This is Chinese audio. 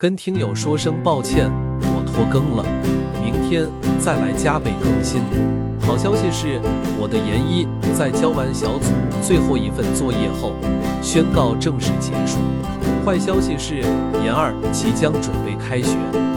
跟听友说声抱歉我拖更了。明天再来加倍更新。好消息是我的研一在交完小组最后一份作业后宣告正式结束。坏消息是研二即将准备开学。